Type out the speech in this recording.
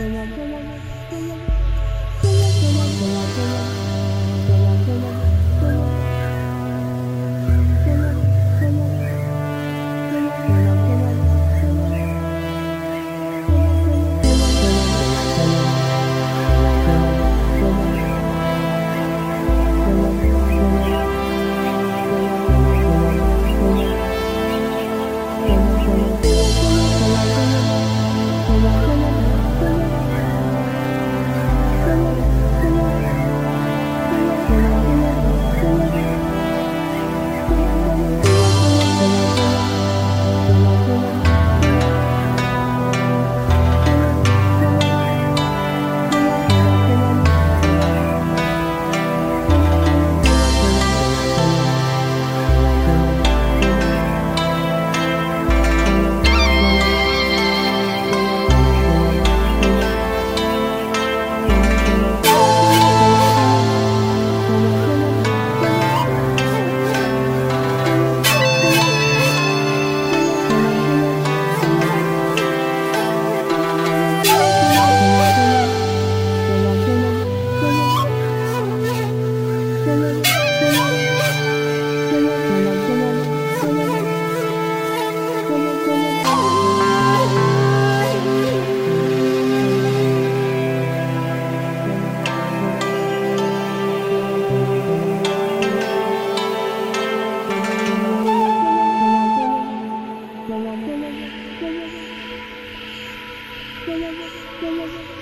这样这样这样 Yeah, yeah, yeah.